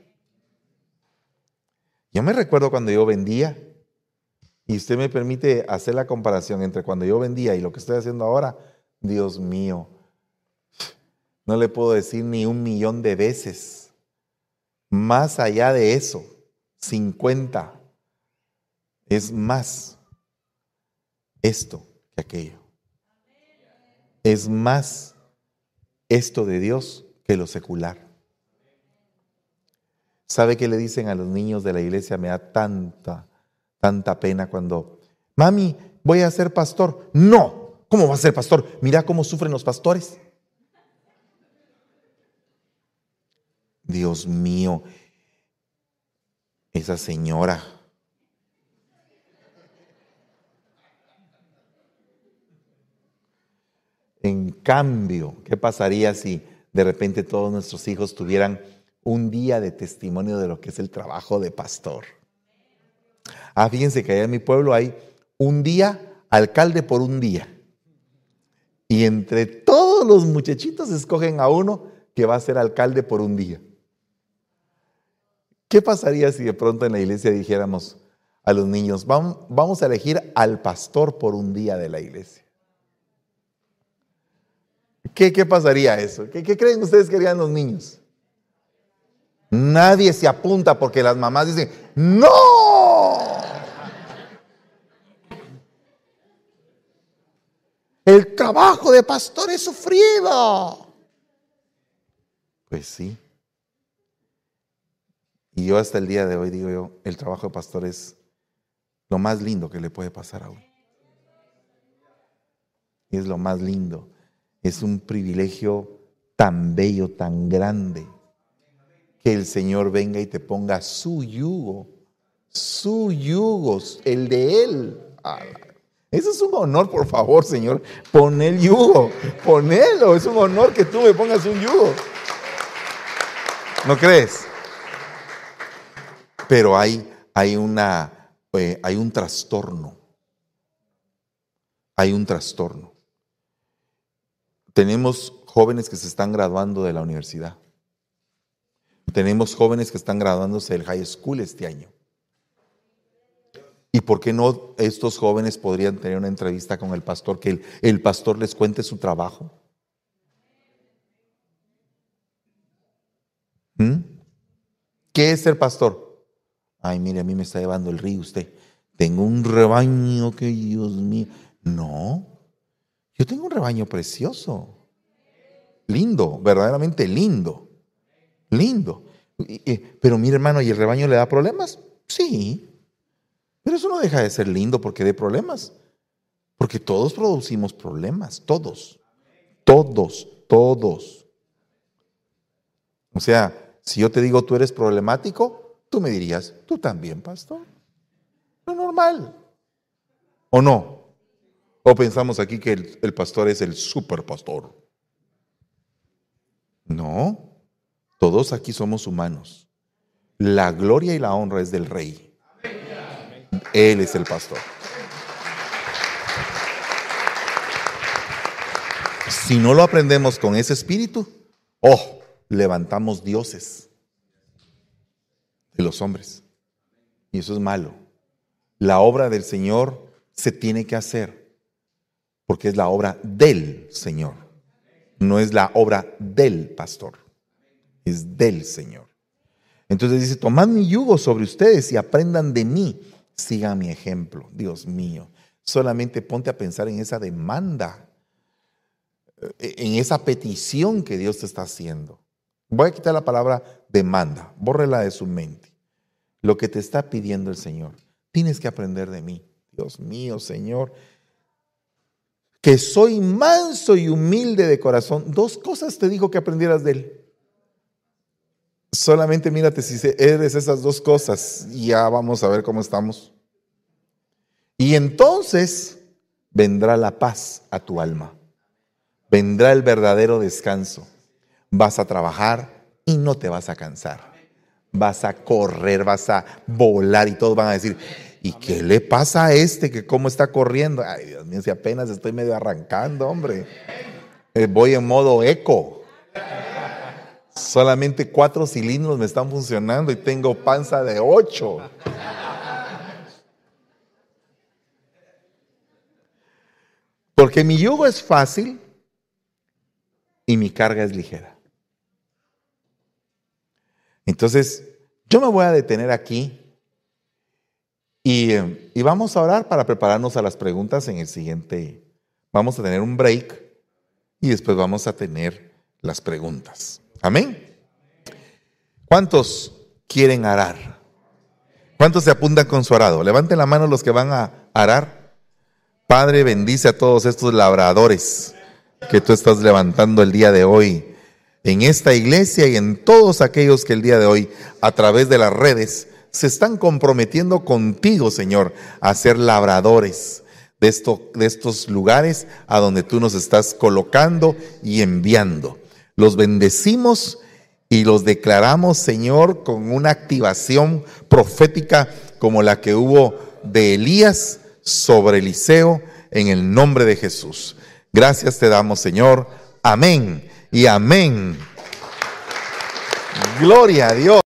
[SPEAKER 1] Yo me recuerdo cuando yo vendía, y usted me permite hacer la comparación entre cuando yo vendía y lo que estoy haciendo ahora, Dios mío, no le puedo decir ni un millón de veces. Más allá de eso, 50 es más esto que aquello. Es más esto de Dios que lo secular. ¿Sabe qué le dicen a los niños de la iglesia? Me da tanta, tanta pena cuando, mami, voy a ser pastor. No, ¿cómo va a ser pastor? Mira cómo sufren los pastores. Dios mío, esa señora. En cambio, ¿qué pasaría si de repente todos nuestros hijos tuvieran un día de testimonio de lo que es el trabajo de pastor? Ah, fíjense que allá en mi pueblo hay un día, alcalde por un día. Y entre todos los muchachitos escogen a uno que va a ser alcalde por un día. ¿Qué pasaría si de pronto en la iglesia dijéramos a los niños, vamos a elegir al pastor por un día de la iglesia? ¿Qué, qué pasaría eso? ¿Qué, creen ustedes que harían los niños? Nadie se apunta porque las mamás dicen, no. El trabajo de pastor es sufrido. Pues sí. Y yo hasta el día de hoy digo yo, el trabajo de pastor es lo más lindo que le puede pasar a uno. Es lo más lindo. Es un privilegio tan bello, tan grande, que el Señor venga y te ponga su yugo, su yugo, el de Él. Eso es un honor, por favor, Señor. Pon el yugo, ponelo. Es un honor que tú me pongas un yugo. ¿No crees? Pero hay, hay, una, eh, hay un trastorno. Hay un trastorno. Tenemos jóvenes que se están graduando de la universidad. Tenemos jóvenes que están graduándose del high school este año. ¿Y por qué no estos jóvenes podrían tener una entrevista con el pastor, que el, pastor les cuente su trabajo? ¿Mm? ¿Qué es ser pastor? Ay, mire, a mí me está llevando el río usted. Tengo un rebaño que, Dios mío. No, yo tengo un rebaño precioso. Lindo, verdaderamente lindo. Lindo. Pero mi hermano, ¿y el rebaño le da problemas? Sí. Pero eso no deja de ser lindo porque dé problemas. Porque todos producimos problemas, todos. Todos, todos. O sea, si yo te digo tú eres problemático, tú me dirías, tú también, pastor. Lo normal. ¿O no? ¿O pensamos aquí que el, pastor es el super pastor? No, todos aquí somos humanos. La gloria y la honra es del rey. Él es el pastor. Si no lo aprendemos con ese espíritu, oh, levantamos dioses de los hombres. Y eso es malo. La obra del Señor se tiene que hacer porque es la obra del Señor no es la obra del pastor, es del Señor. Entonces dice, tomad mi yugo sobre ustedes y aprendan de mí, sigan mi ejemplo. Dios mío, solamente ponte a pensar en esa demanda, eh, en esa petición que Dios te está haciendo. Voy a quitar la palabra demanda, bórrela de su mente. Lo que te está pidiendo el Señor, tienes que aprender de mí. Dios mío, Señor, que soy manso y humilde de corazón. Dos cosas te digo que aprendieras de él. Solamente mírate si eres esas dos cosas ya vamos a ver cómo estamos. Y entonces vendrá la paz a tu alma. Vendrá el verdadero descanso. Vas a trabajar y no te vas a cansar. Vas a correr, vas a volar y todos van a decir, ¿Y qué le pasa a este que cómo está corriendo? Ay, Dios mío, si apenas estoy medio arrancando, hombre. Eh, voy en modo eco. Solamente cuatro cilindros me están funcionando y tengo panza de ocho. Porque mi yugo es fácil y mi carga es ligera. Entonces, yo me voy a detener aquí y, vamos a orar para prepararnos a las preguntas en el siguiente. Vamos a tener un break y después vamos a tener las preguntas. Amén. ¿Cuántos quieren arar? ¿Cuántos se apuntan con su arado? Levanten la mano los que van a arar. Padre, bendice a todos estos labradores que tú estás levantando el día de hoy en esta iglesia y en todos aquellos que el día de hoy a través de las redes se están comprometiendo contigo, Señor, a ser labradores de, esto, de estos lugares a donde tú nos estás colocando y enviando. Los bendecimos y los declaramos, Señor, con una activación profética como la que hubo de Elías sobre Eliseo en el nombre de Jesús. Gracias te damos, Señor. Amén y amén. Gloria a Dios.